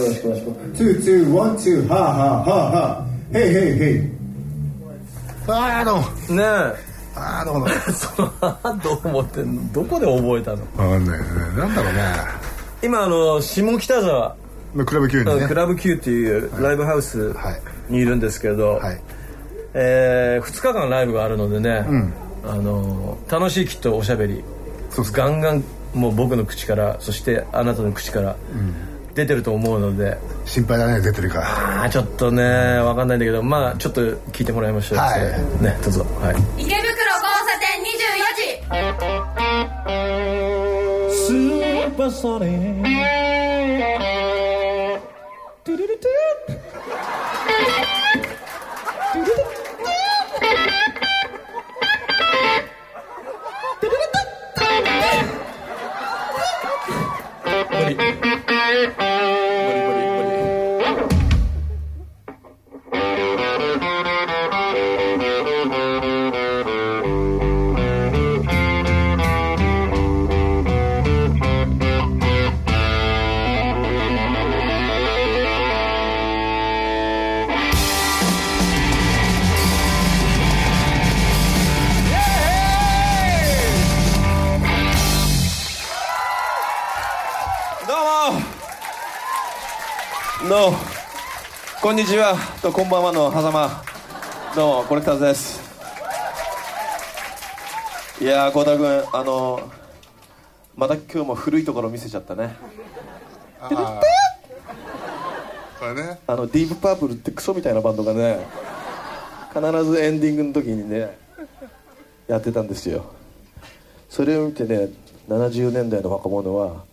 よろしくお願いします。ツーツーワンツーはあはあはあはあへいへいへいああどうも。ねああどうも。そのどう思ってんの？どこで覚えたの？分かんないね。なんだろうね。今あの下北沢。まあクラブ級にね。クラブ Q っていうライブハウスはい。にいるんですけど、はい。え2日間ライブがあるのでね、ん。あの楽しいきっとおしゃべり。そうっすガンガンもう僕の口からそしてあなたの口から出てると思うので、心配だね出てるから。あーちょっとねわかんないんだけどまあちょっと聞いてもらいましょう。はい。ねどうぞ。はい。池袋交差点24時。スーパーソニこんにちは。とこんばんはの狭間。どうもコレクターズです。いやー孝太郎君あのまた今日も古いところ見せちゃったね。ああこれね。あのディープパープルってクソみたいなバンドがね必ずエンディングの時にねやってたんですよ。それを見てね70年代の若者は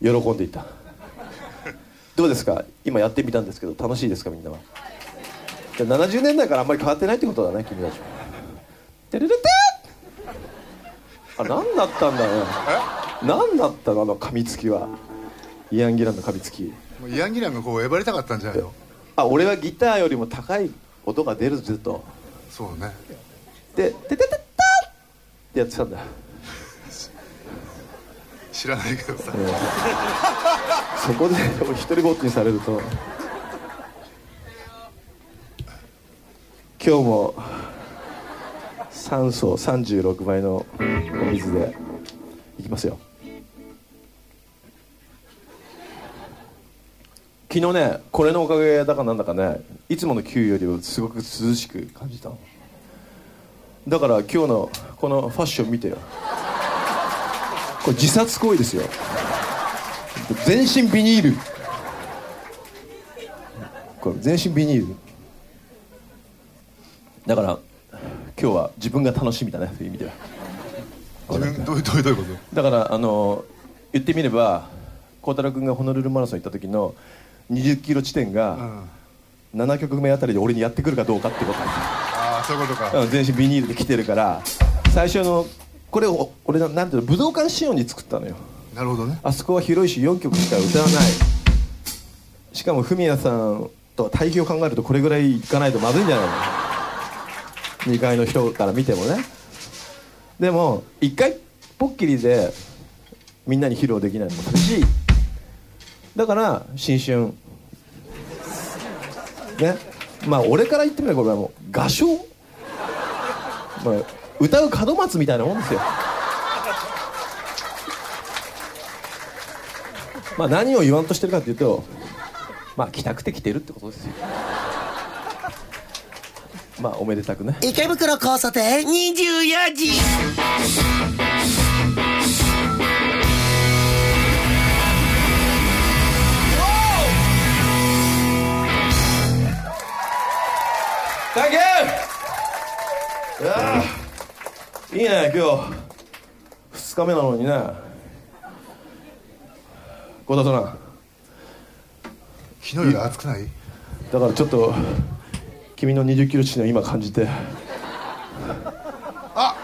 喜んでいたどうですか？今やってみたんですけど楽しいですかみんなは？じゃあ70年代からあんまり変わってないってことだね君たち。はてるるてあ何だったんだよ何だったの？あの噛みつきは。イアン・ギランの噛みつき。もうイアン・ギランがこうえばりたかったんじゃないの？あ俺はギターよりも高い音が出るずっと。そうね。で「てててた!」ってやってたんだ知らないけどさそこで一人ぼっちにされると今日も酸素36倍のお水でいきますよ。昨日ねこれのおかげだかなんだかねいつもの給よりもすごく涼しく感じたの。だから今日のこのファッション見てよ。これ自殺行為ですよ。全身ビニール。これ全身ビニール。だから今日は自分が楽しみだねという意味では。自分どういうこと？だからあの言ってみれば孝太郎君がホノルルマラソン行った時の20キロ地点うん。があ7曲目あたりで俺にやってくるかどうかってこと。あそういうことか。うん全身ビニールで来てるから。最初のこれを俺ななんていうの武道館仕様に作ったのよなるほどね。あそこは広いし4曲しか歌わない。しかもフミヤさんと対比を考えるとこれぐらいいかないとまずいんじゃないの？2階の人から見てもね。でも1回ポッキリでみんなに披露できないのも寂しいだから新春。ね。まあ俺から言ってみればこれはもう合唱、まあ、歌う門松みたいなもんですよ。まあ何を言わんとしてるかっていうとまあ来たくて来てるってことですよ。まあおめでたくね。池袋交差点24時サンキューいやー!いいね今日。2日目なのにね孝田さん。昨日より暑くない？だからちょっと君の20キロ地点を今感じて。あ！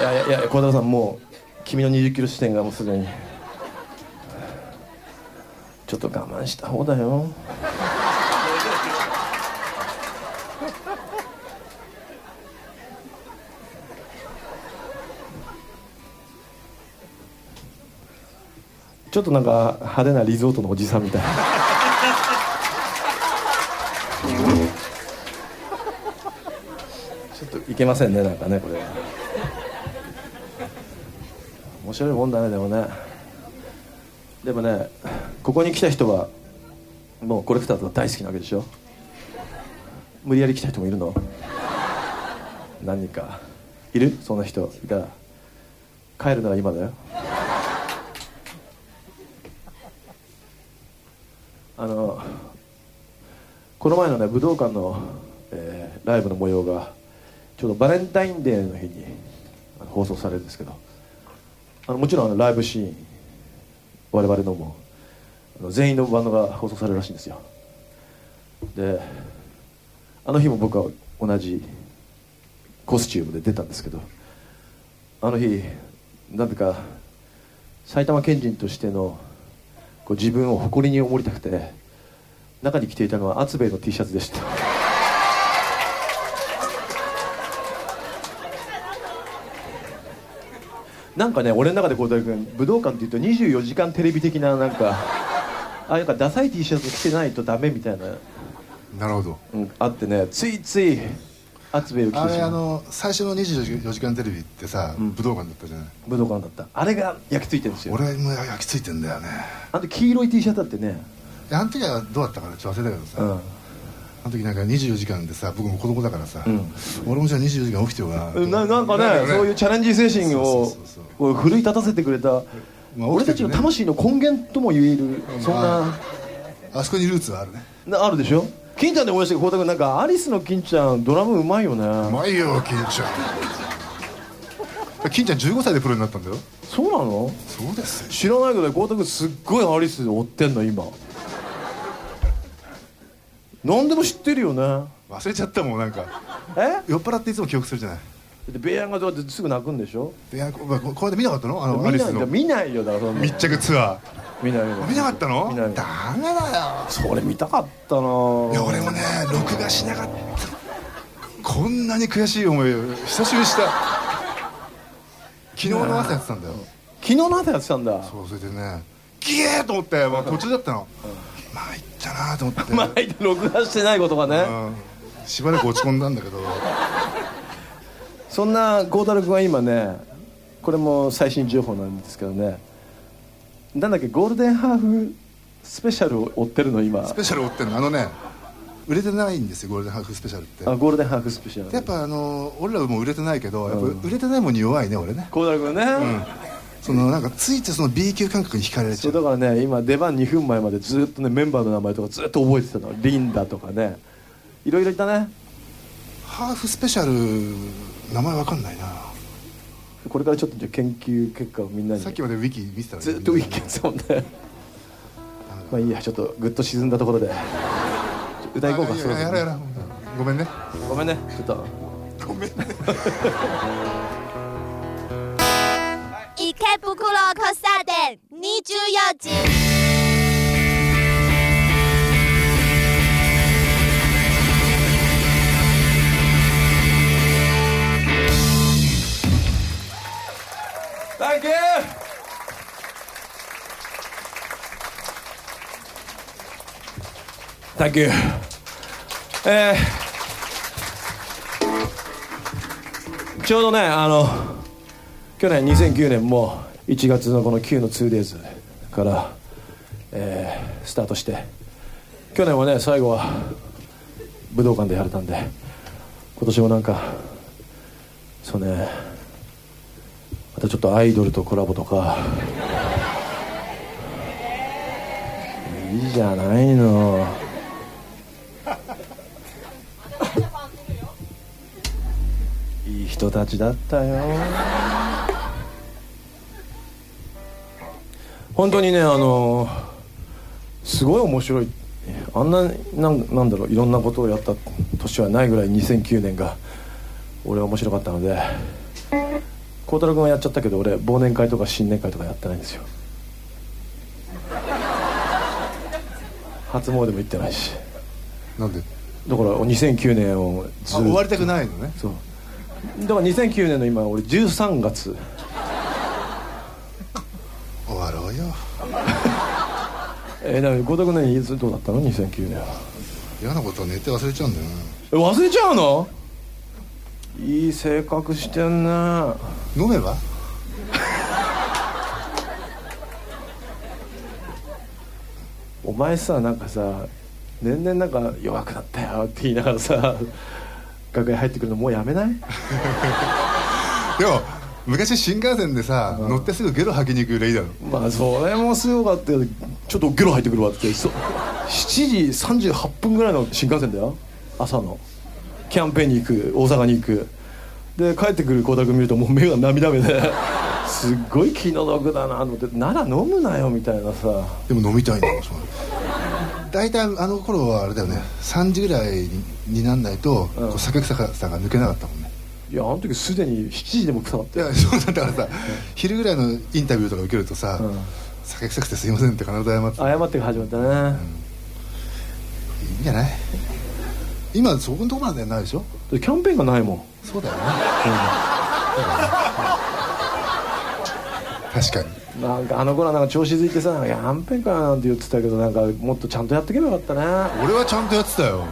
いやいやいや孝太郎さんもう君の20キロ地点がもうすでに。ちょっと我慢した方だよちょっとなんか派手なリゾートのおじさんみたいな。ちょっといけませんねなんかねこれ。面白いもんだねでもね。でもねここに来た人はもうコレクターとか大好きなわけでしょ。無理やり来た人もいるの。何人か。いる？そんな人。いたら。帰るなら今だよあのこの前のね武道館の、えーライブの模様がちょうどバレンタインデーの日に放送されるんですけどあのもちろんあのライブシーン我々のもあの全員のバンドが放送されるらしいんですよ。であの日も僕は同じコスチュームで出たんですけどあの日なぜか埼玉県人としてのこう自分を誇りに思いたくて中に着ていたのは厚兵衛の T シャツでした。なんかね俺の中で孝太郎君武道館っていうと24時間テレビ的ななんかあなんかダサい T シャツ着てないとダメみたいな、なるほど。うん、あってねついつい厚兵衛を着てあれあの最初の24時間テレビってさ、武道館だったじゃない。武道館だった。あれが焼き付いてるんですよ。俺も焼き付いてんだよね。あと黄色い T シャツだってね。あの時はどうだったかなちょっと忘れたけどさ、うん。あの時なんか24時間でさ僕も子供だからさ、ん。俺もじゃあ24時間起きてようかなななんかね。そういうチャレンジ精神をそうそうそうこう。奮い立たせてくれた、まあ俺たちの魂の根源とも言える、そんな。ああそこにルーツはあるね。なあるでしょ？金ちゃんで思い出したけど孝太君なんかアリスの金ちゃんドラムうまいよね。うまいよ金ちゃん。金ちゃん15歳でプロになったんだよ。そうなの？そうですよ。知らないけど孝太君すっごいアリス追ってんの今。何でも知ってるよね。忘れちゃったもんなんか。え？酔っ払っていつも記憶するじゃないでベアがどうやってすぐ泣くんでしょ？でやこここうやって見なかったの？あのア見ないリスの。見ないよだからそんな。密着ツア見ないよ。ー見なかったの？見ないダメだよ。それ見たかったな。いや俺もね録画しなかった。こんなに悔しい思いを久しぶりにした。昨日の朝やってたんだよ。昨日の朝やってたんだ。そうそれでねギエーと思って、まあ、途中だったの。まあいったなと思って、前で録画してないことがね。うん。しばらく落ち込んだんだけどそんな孝太郎君は今ねこれも最新情報なんですけどね。なんだっけゴールデンハーフスペシャルを追ってるの今。スペシャル追ってんの？あのね売れてないんですよゴールデンハーフスペシャルって。あゴールデンハーフスペシャル。やっぱあの俺らも売れてないけどやっぱ売れてないもんに弱いね俺ね。孝太郎君ね、そのなんかついてその B 級感覚に惹かれちそゃう。うだからね今出番2分前までずっとねメンバーの名前とかずっと覚えてたの。リンダとかね。いろいろいたね。ハーフスペシャル名前わかんないな。これからちょっとじゃあ研究結果をみんなに。さっきまでウィキ見てたのに。ずっとウィキやってたもんねまあいいやちょっとぐっと沈んだところで。歌いこうかそろそろ。ややらやらごめんね。ごめんね。ちょっと。ごめんね。池袋交差点24時Thank you thank you えーちょうどねあの去年2009年も1月のこの9の 2days から、えースタートして去年はね最後は武道館でやれたんで今年もなんかそうねまたちょっとアイドルとコラボとか。いいじゃないの。いい人たちだったよ。本当にねあのすごい面白い。あんななんなんだろういろんなことをやった年はないぐらい2009年が俺は面白かったので。孝太郎君はやっちゃったけど俺忘年会とか新年会とかやってないんですよ。初詣も行ってないし。なんで？だから2009年をずっ終わりたくないのね。そう。だから2009年の今俺13月終わろうよ。えー、だから後藤君ねいつどうだったの？2009年は。嫌なことは寝て忘れちゃうんだよな。え忘れちゃうの？いい性格してんね。飲めば？お前さなんかさ年々なんか弱くなったよって言いながらさ楽屋入ってくるのもうやめない？でも昔新幹線でさ、乗ってすぐゲロ吐きに行くよりいいだろまあそれもすごかったよ。ちょっとゲロ入ってくるわってそ7 時38分ぐらいの新幹線だよ。朝のキャンペーンに行く大阪に行く。で帰ってくる光沢見るともう目が涙目で すっごい気の毒だなと思ってなら飲むなよみたいなさ。でも飲みたいんだよそれ大体あの頃はあれだよね。3時ぐらいにになんないと、こう酒臭さが抜けなかったもんね。いやあの時すでに7時でも臭かったよ。いやそうだからさ昼ぐらいのインタビューとか受けるとさ、うん。酒臭くてすいませんって必ず謝って。謝って始まったね、いいんじゃない？今そこのとこまでないでしょ？キャンペーンがないもん。そうだよね、確かに。なんかあの頃はなんか調子づいてさ「キャンペーンかな」なんて言ってたけどなんかもっとちゃんとやってけばよかったね。俺はちゃんとやってたよ。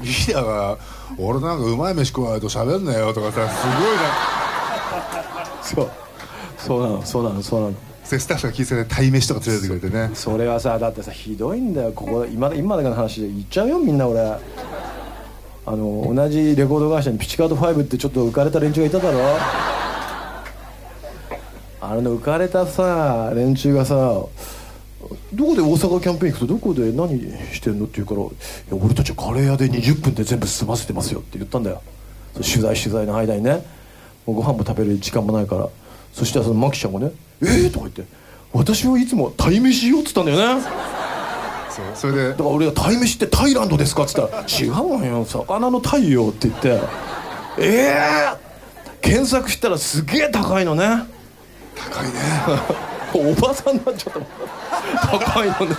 リーダーが「俺なんかうまい飯食わないと喋んなよ」とかさすごいな。そう。そうなのそうなのそうなの。でスタッフが聞いてて鯛飯とか連れてくれてね。それはさだってさひどいんだよ。ここ今今だけの話で言っちゃうよみんな俺。あの同じレコード会社にピチカート5ってちょっと浮かれた連中がいただろ。あれの浮かれたさ連中がさどこで大阪キャンペーン行くとどこで何してんのって言うから「いや俺たちはカレー屋で20分で全部済ませてますよ」って言ったんだよ。取材取材の間にね。もうご飯も食べる時間もないから。そしたらそのマキちゃんがね「えー?」とか言って「私はいつも鯛めしよ」っつったんだよね。そうそれで。だから俺が「鯛めしってタイランドですか?」っつったら「違うのよ魚の鯛よ」って言って「ええー!」検索したらすげえ高いのね。高いね。おばさんになっちゃった。もん高いのね。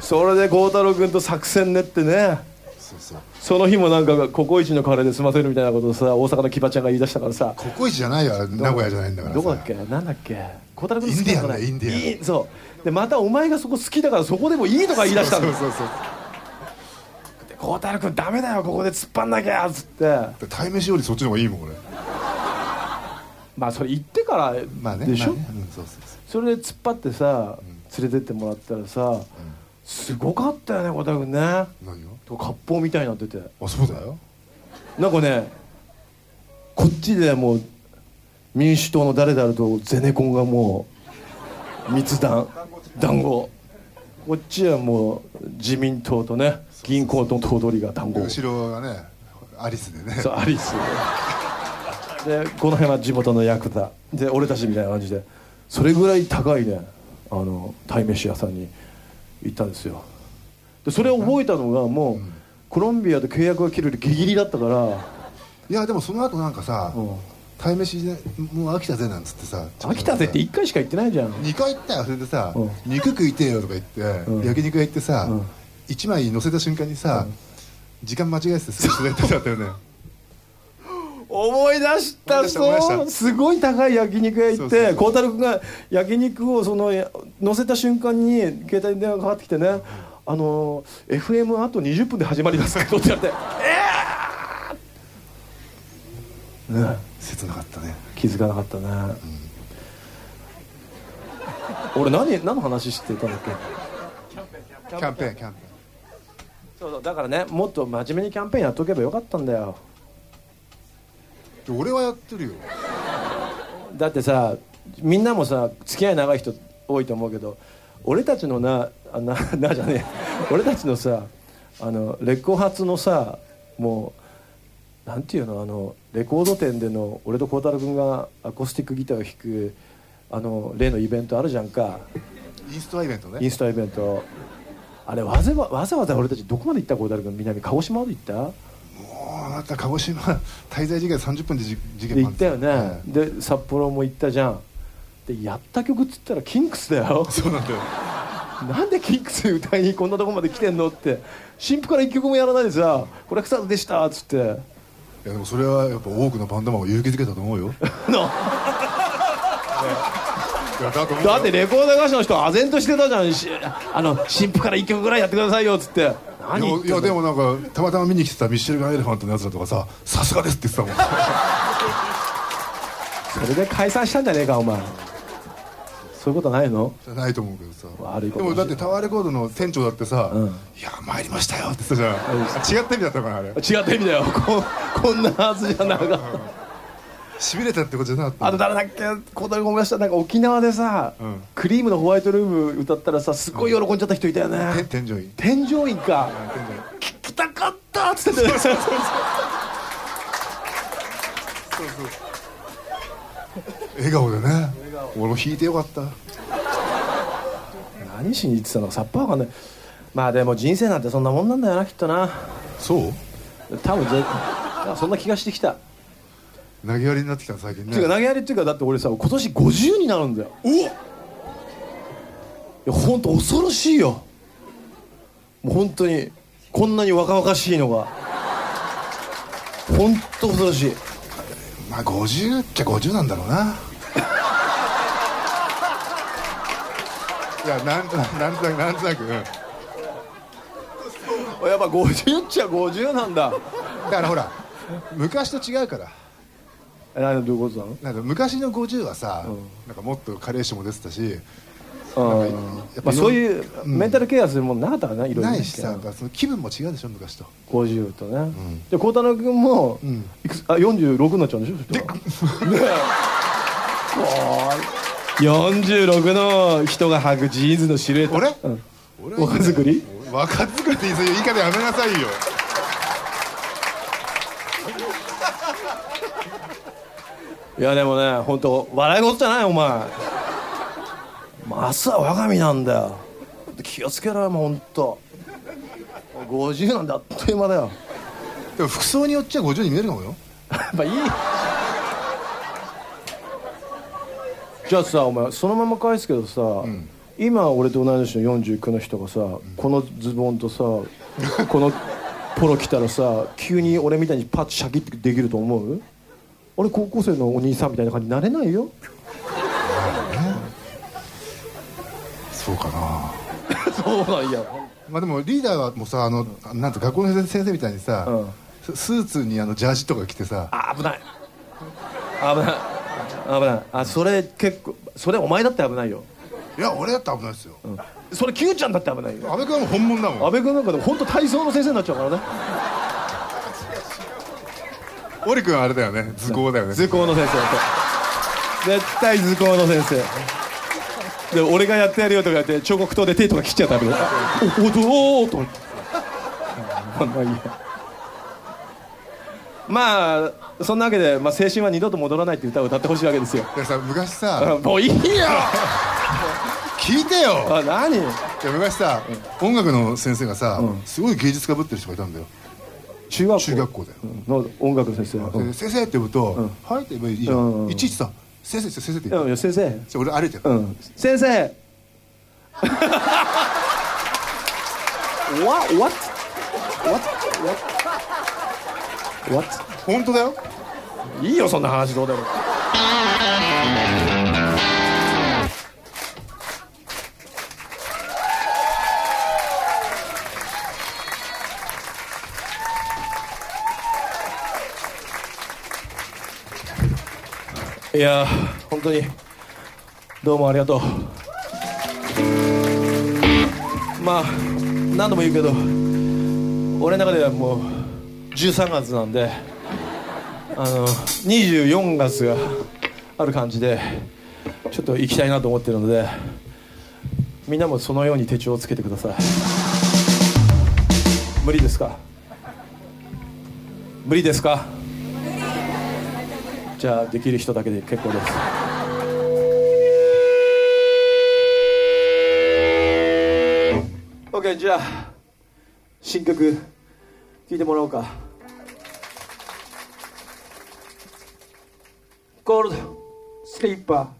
それで孝太郎君と作戦練ってね。そうそうその日もなんかココイチのカレーで済ませるみたいなことをさ大阪のキバちゃんが言い出したからさ。ココイチじゃないよ名古屋じゃないんだからさ。どこだっけ？なんだっけ？孝太郎君好きだからインディアンだよインディアンいそう。でまたお前がそこ好きだからそこでもいいとか言い出したんだよそうそうそう。で孝太郎君ダメだよここで突っ張んなきゃっつって。そう鯛飯よりそっちの方がいいもん俺。まあそれ言ってからまあねでしょ、まあね。うんそうそうそう。それで突っ張ってさ連れてってもらったらさ、すごかったよね孝太郎君ね。何よ割烹みたいになってて。あそうだよ。なんかねこっちでもう民主党の誰であるとゼネコンがもう密談談合。こっちはもう自民党とね銀行と頭取が談合。後ろがねアリスでね。そうアリス。でこの辺は地元のヤクザ。で俺たちみたいな感じで。それぐらい高いねあの鯛めし屋さんに行ったんですよ。でそれを覚えたのがもう、コロンビアで契約が切れるギリギリだったから。いやでもその後なんかさうん鯛飯でもう飽きたぜなんつってさ飽きたぜって1回しか行ってないじゃん。2回行ったよ。それでさうん「肉食いてえよ」とか言って、うん。焼肉屋行ってさ、うん。1枚乗せた瞬間にさ、時間間違えててすぐ取れてたよね。思い出したそうすごい高い焼肉屋行って孝太郎君が焼肉をそのや乗せた瞬間に携帯に電話がかかってきてね「あの FM あと20分で始まりますけど」って言われて「ええね。切なかったね。気づかなかったね、俺何何の話してたんだっけ？キャンペーンキャンペそうそうだからねもっと真面目にキャンペーンやっとけばよかったんだよ。ーン俺はやってるよ。だってさみんなもさ付き合い長い人多いと思うけど俺たちのなあななじゃねえ。俺たちのさあのレコ発のさもうなんていうのあのレコード店での俺と孝太郎君がアコースティックギターを弾くあの例のイベントあるじゃんか。インストアイベントね。インスタイベント。あれわざわわざわざ俺たちどこまで行った孝太郎君？南鹿児島まで行った？もうあなた鹿児島滞在時間30分でじ事で件行ったよね、はいで札幌も行ったじゃん。でやった曲っつったらキンクスだよ。そうなんだよなんでキンクス歌いにこんなとこまで来てんのって。新婦から一曲もやらないでさ「これ草でした」っつって。いやでもそれはやっぱ多くのバンドマンを勇気づけた と思うよ。だってレコード会社の人唖然としてたじゃん。しあの新婦から1曲ぐらいやってくださいよっつって。何言ってんの？いやいやでもなんかたまたま見に来てたミッシェルガン・エレファントのやつらとかささすがですって言ってたもん。それで解散したんじゃねえかお前そういうことないの？じゃないと思うけどさ。悪いこと。でもだってタワーレコードの店長だってさ「ん。いや参りましたよ」って言ってたじゃん。違った意味だったのかなあれ。違った意味だよ。ここんなはずじゃなかった。しびれたってことじゃなかったあと誰だっけ？小鳥ごめんなさいなんか沖縄でさ、うん。クリームのホワイトルーム歌ったらさすごい喜んじゃった人いたよね、て添乗員添乗員か。聞きたかったっつって。たよ 笑顔でね俺も弾いてよかった。何しに行ってたのかさっぱわかんない。まあでも人生なんてそんなもんなんだよなきっとな。そう？多分ぜそんな気がしてきた、投げやりになってきた最近ね。っていうか投げやりっていうかだって俺さ今年50になるんだよ。おいや本当恐ろしいよ。もう本当にこんなに若々しいのが。本当恐ろしい。まあ50っちゃ50なんだろうないや なんとなくなんとなくなんとなく、うん。やっぱ50っちゃ50なんだ。だからほら昔と違うから。え何どういうことなの？なんか昔の50はさ、なんかもっと加齢臭も出てたし。そういうメンタルケアするもんなかったからないろいろね。ないしさその気分も違うでしょ昔と。50とね、で孝太郎君も、ん。いくつ？あ46になっちゃうんでしょそしたら。ねえ 46の人が履くジーンズのシルエット。俺うん。若作り？若作りって言い方やめなさいよ。いやでもね本当笑い事じゃないお前。明日は我が身なんだよ。気をつけろよもう本当。50なんであっという間だよ。でも服装によっちゃ50に見えるかもよ。やっぱいいじゃあさお前そのまま返すけどさ、今俺と同い年の49の人がさ、このズボンとさこのポロ着たらさ急に俺みたいにパッチシャキッてできると思う？俺高校生のお兄さんみたいな感じになれないよ。そうかな。そうなんや。まあでもリーダーはもうさあのなんて学校の先生みたいにさ、うん。ススーツにあのジャージとか着てさ。あ危ない。危ない危ない。あそれ結構それお前だって危ないよ、いや俺だって危ないですよ、うん、それ Q ちゃんだって危ないよ。安倍君は本物だもん。安倍君なんかでも本当体操の先生になっちゃうからね。織君はあれだよね。図工だよね。図工の先生絶対図工の先生。で俺がやってやるよとか言って彫刻刀で手とか切っちゃったけどおおどおと思って。まあいいやまあそんなわけで、まあ、青春は二度と戻らないって歌を歌ってほしいわけですよ。でさ昔さ。あもういいよ！聞いてよ！あ何？いや昔さ、音楽の先生がさ、すごい芸術家ぶってる人がいたんだよ。中学校。中学校で、の音楽の先生、先生って呼ぶと「はい」って言えばいいじゃん、うんうんいちいちさ「先生先生って言って、先生。じゃあ俺歩いてる、うん。先生。What? What? What? What? What? 本当だよ。いいよそんな話どうでもいやー本当にどうもありがとう。まあ何度も言うけど俺の中ではもう13月なんであの24月がある感じでちょっと行きたいなと思ってるのでみんなもそのように手帳をつけてください。無理ですか？無理ですか？じゃあできる人だけで結構です。オッケーじゃあ新曲聴いてもらおうか。ゴー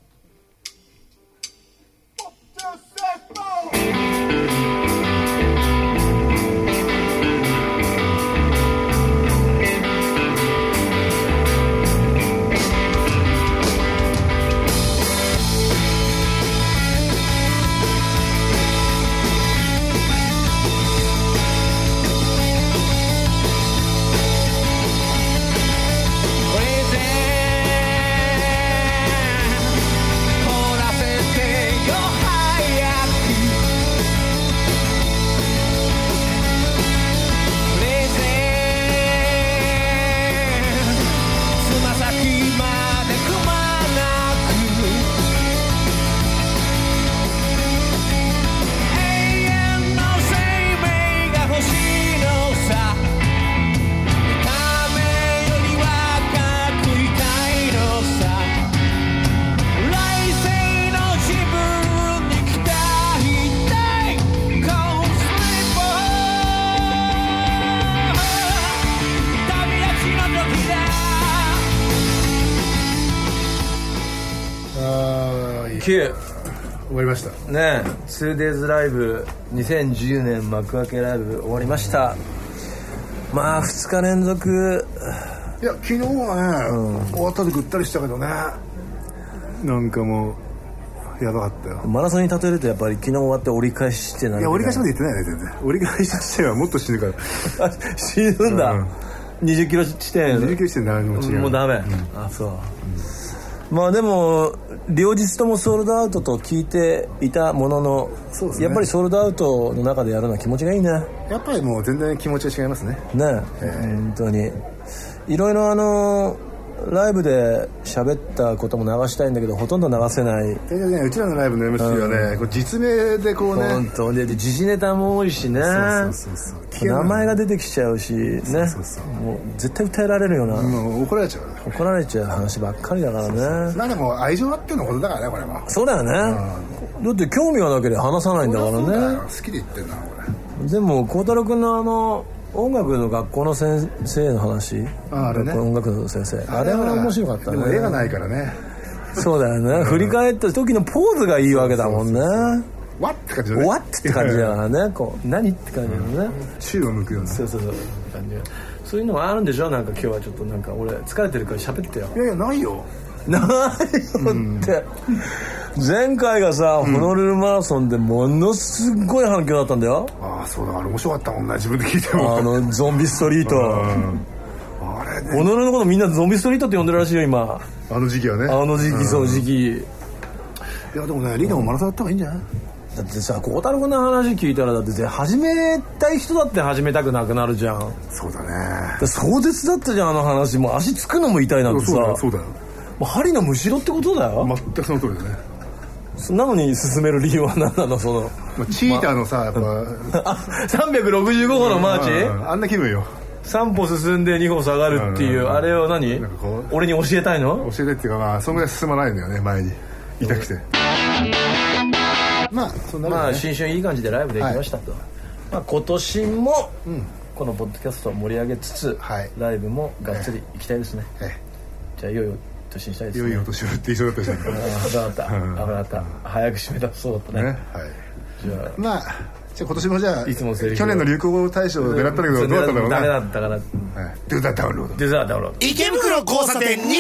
9終わりました。ね 2days ライブ2010年幕開けライブ終わりました。まあ2日連続。いや昨日はね、終わったでぐったりしたけどね。なんかもうやばかったよ。マラソンに例えるとやっぱり昨日終わって折り返しってないや折り返しまで行ってないね全然。折り返し地点はもっと死ぬから。あ死ぬんだ、うん。20キロ地点。19地点何も違う。もうダメ、あそう、まあでも両日ともソールドアウトと聞いていたものの、ね。やっぱりソールドアウトの中でやるのは気持ちがいいねやっぱりもう全然気持ちが違いますね。ね本当に。いろいろあのライブで喋ったことも流したいんだけどほとんど流せない。大体ねうちらのライブの MC はね、こう実名でこうね。本当でで時事ネタも多いしね。そうそうそうそう。名前が出てきちゃうしね。そうそうもう絶対訴えられるような、怒られちゃう怒られちゃう話ばっかりだからね。まあでも愛情あってのことだからねこれは。そうだよね、だって興味がなければ話さないんだからね。好きで言ってんだこれでも孝太郎君のあの音楽の学校の先生の話？ああれね。音楽の先生。あれは面白かったね。でも絵がないからね。そうだよね。振り返った時のポーズがいいわけだもんね。わって感じだね。終わってって感じだからね。こう何って感じだよね。宙を向くようなそうそうそう。感じがそういうのもあるんでしょ？なんか今日はちょっとなんか俺疲れてるから喋ってよ。いやいやないよ。ないよって、前回がさ、ホノルルマラソンでものすごい反響だったんだよ。ああそうだあれ面白かったもんね自分で聞いても。あのゾンビストリート。あれね。ホノルルのことみんなゾンビストリートって呼んでるらしいよ今。あの時期はね。あの時期その時期。いやでもねリーダーもマラソンやった方がいいんじゃない？だってさ孝太郎君の話聞いたらだって始めたい人だって始めたくなくなるじゃん。だそうだね。って壮絶だったじゃんあの話。もう足つくのも痛いなんてさ。そうだよそうだよ。もう針のむしろってことだよ、全くその通りだねなのに進める理由は何なの？その。まあチーターのさやっぱ。あ365歩のマーチ？うんあんな気分よ。3歩進んで2歩下がるっていううん。あれを何？俺に教えたいの？教えてっていうかまあそんぐらい進まないんだよね前に。痛くて。まあそんなもんまあね新春いい感じでライブできましたと、まあ、今年もこのポッドキャストを盛り上げつつ、はい。ライブもがっつり行きたいですね、え。じゃあいよいよ年にしたいですね。え良いお年をって言いそうだったじゃんかった。危なかった。早く締めたそうだったね。ねはい。じゃあ。まあじゃあ今年もじゃあいつものセリフ去年の流行語大賞を狙ったんだけどどうだったんだろうダメなだったからはい。ドゥダダウンロードデザートダウンロード。池袋交差点24時